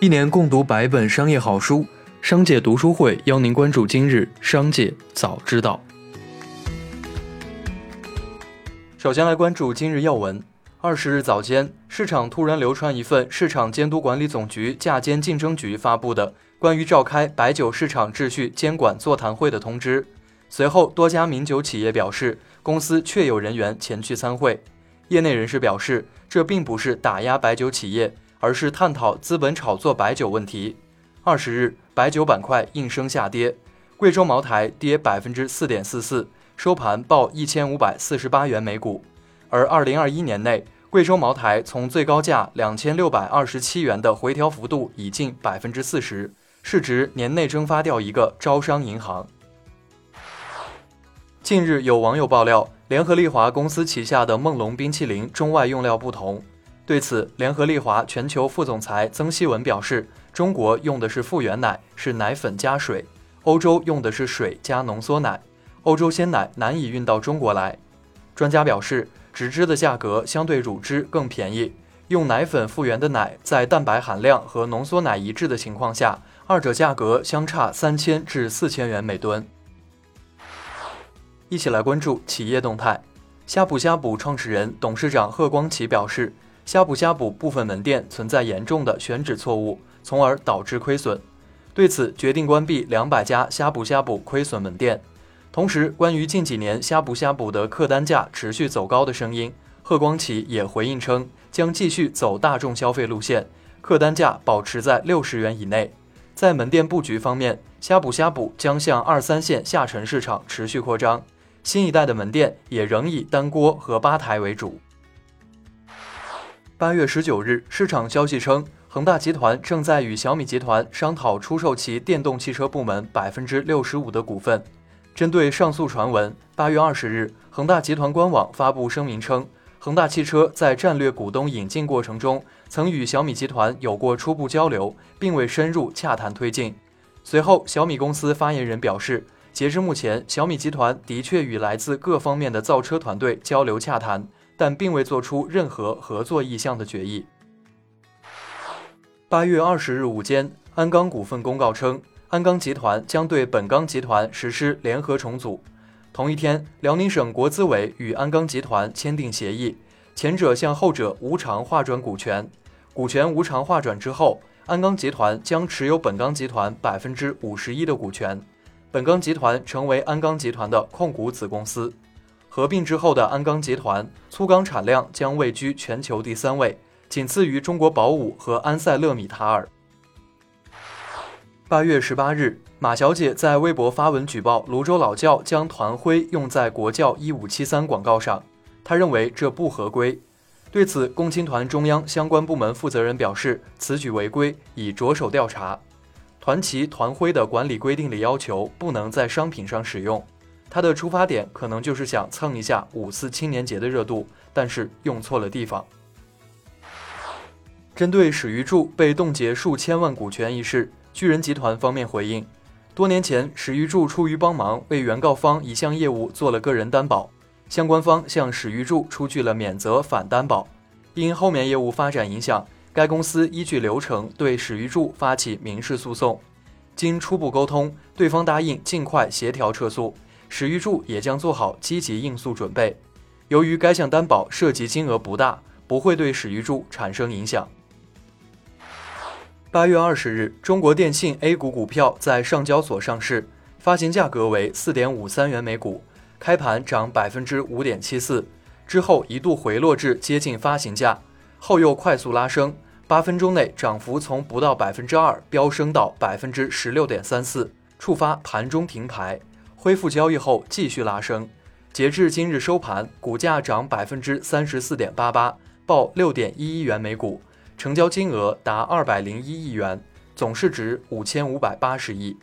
一年共读百本商业好书，商界读书会邀您关注今日商界早知道。首先来关注今日要闻。二十日早间，市场突然流传一份市场监督管理总局价监竞争局发布的关于召开白酒市场秩序监管座谈会的通知。随后，多家名酒企业表示，公司确有人员前去参会。业内人士表示，这并不是打压白酒企业。而是探讨资本炒作白酒问题。二十日，白酒板块应声下跌，贵州茅台跌百分之四点四四，收盘报一千五百四十八元每股。而二零二一年内，贵州茅台从最高价两千六百二十七元的回调幅度已近百分之四十，市值年内蒸发掉一个招商银行。近日，有网友爆料，联合利华公司旗下的梦龙冰淇淋中外用料不同。对此，联合利华全球副总裁曾希文表示：“中国用的是复原奶，是奶粉加水；欧洲用的是水加浓缩奶。欧洲鲜奶难以运到中国来。”专家表示，植脂的价格相对乳汁更便宜。用奶粉复原的奶，在蛋白含量和浓缩奶一致的情况下，二者价格相差三千至四千元每吨。一起来关注企业动态。呷哺呷哺创始人、董事长贺光启表示。呷哺呷哺部分门店存在严重的选址错误，从而导致亏损。对此，决定关闭两百家呷哺呷哺亏损门店。同时，关于近几年呷哺呷哺的客单价持续走高的声音，贺光启也回应称，将继续走大众消费路线，客单价保持在六十元以内。在门店布局方面，呷哺呷哺将向二三线下沉市场持续扩张，新一代的门店也仍以单锅和吧台为主。八月十九日，市场消息称，恒大集团正在与小米集团商讨出售其电动汽车部门百分之六十五的股份。针对上述传闻，八月二十日，恒大集团官网发布声明称，恒大汽车在战略股东引进过程中，曾与小米集团有过初步交流，并未深入洽谈推进。随后，小米公司发言人表示，截至目前，小米集团的确与来自各方面的造车团队交流洽谈。但并未做出任何合作意向的决议。八月二十日午间，鞍钢股份公告称，鞍钢集团将对本钢集团实施联合重组。同一天，辽宁省国资委与鞍钢集团签订协议，前者向后者无偿划转股权。股权无偿划转之后，鞍钢集团将持有本钢集团百分之五十一的股权，本钢集团成为鞍钢集团的控股子公司。合并之后的鞍钢集团粗钢产量将位居全球第三位，仅次于中国宝武和安塞勒米塔尔。八月十八日，马小姐在微博发文举报泸州老窖将团徽用在国窖一五七三广告上，她认为这不合规。对此，共青团中央相关部门负责人表示，此举违规，已着手调查。团旗团徽的管理规定里要求不能在商品上使用。他的出发点可能就是想蹭一下五四青年节的热度，但是用错了地方。针对史玉柱被冻结数千万股权一事，巨人集团方面回应：多年前，史玉柱出于帮忙，为原告方一项业务做了个人担保，相关方向史玉柱出具了免责反担保。因后面业务发展影响，该公司依据流程对史玉柱发起民事诉讼。经初步沟通，对方答应尽快协调撤诉。史玉柱也将做好积极应诉准备。由于该项担保涉及金额不大，不会对史玉柱产生影响。八月二十日，中国电信 A 股股票在上交所上市，发行价格为四点五三元每股，开盘涨百分之五点七四，之后一度回落至接近发行价，后又快速拉升，八分钟内涨幅从不到百分之二飙升到百分之十六点三四，触发盘中停牌。恢复交易后继续拉升，截至今日收盘，股价涨百分之三十四点八八，报六点一一元每股，成交金额达二百零一亿元，总市值五千五百八十亿。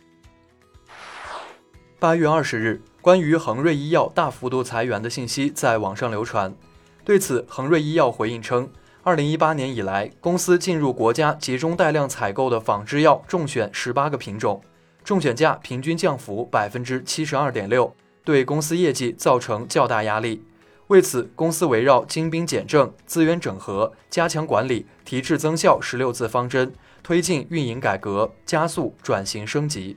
八月二十日，关于恒瑞医药大幅度裁员的信息在网上流传，对此，恒瑞医药回应称，二零一八年以来，公司进入国家集中带量采购的仿制药重选十八个品种。中选价平均降幅百分之七十二点六，对公司业绩造成较大压力。为此，公司围绕精兵简政、资源整合、加强管理、提质增效十六字方针，推进运营改革，加速转型升级。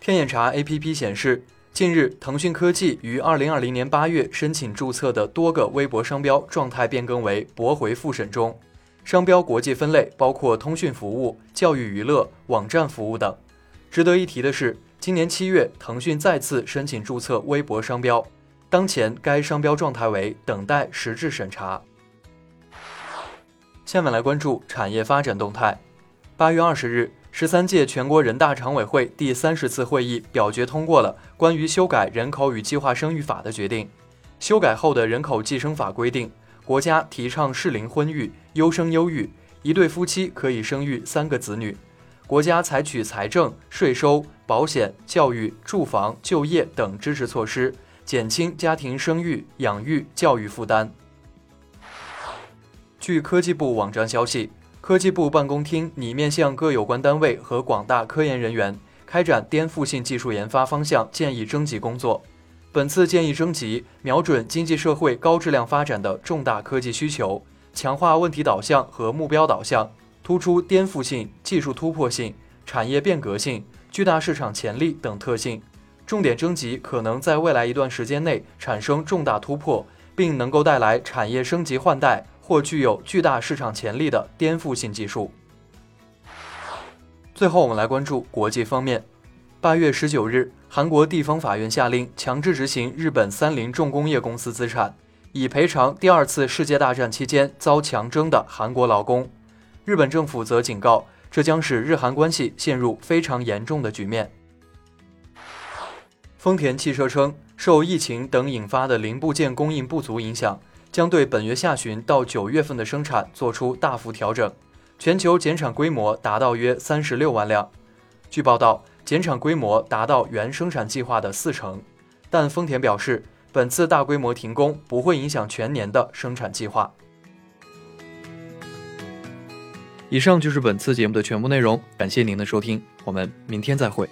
天眼查 APP 显示，近日腾讯科技于二零二零年八月申请注册的多个微博商标状态变更为驳回复审中，商标国际分类包括通讯服务、教育娱乐、网站服务等。值得一提的是，今年七月，腾讯再次申请注册微博商标，当前该商标状态为等待实质审查。下面来关注产业发展动态。八月二十日。十三届全国人大常委会第三十次会议表决通过了关于修改人口与计划生育法的决定。修改后的人口计生法规定，国家提倡适龄婚育、优生优育，一对夫妻可以生育三个子女。国家采取财政、税收、保险、教育、住房、就业等支持措施，减轻家庭生育、养育、教育负担。据科技部网站消息。科技部办公厅拟面向各有关单位和广大科研人员开展颠覆性技术研发方向建议征集工作。本次建议征集瞄准经济社会高质量发展的重大科技需求，强化问题导向和目标导向，突出颠覆性、技术突破性、产业变革性、巨大市场潜力等特性。重点征集可能在未来一段时间内产生重大突破，并能够带来产业升级换代。或具有巨大市场潜力的颠覆性技术。最后，我们来关注国际方面。八月十九日，韩国地方法院下令强制执行日本三菱重工业公司资产，以赔偿第二次世界大战期间遭强征的韩国劳工。日本政府则警告，这将使日韩关系陷入非常严重的局面。丰田汽车称，受疫情等引发的零部件供应不足影响。将对本月下旬到九月份的生产做出大幅调整，全球减产规模达到约三十六万辆。据报道，减产规模达到原生产计划的四成，但丰田表示，本次大规模停工不会影响全年的生产计划。以上就是本次节目的全部内容，感谢您的收听，我们明天再会。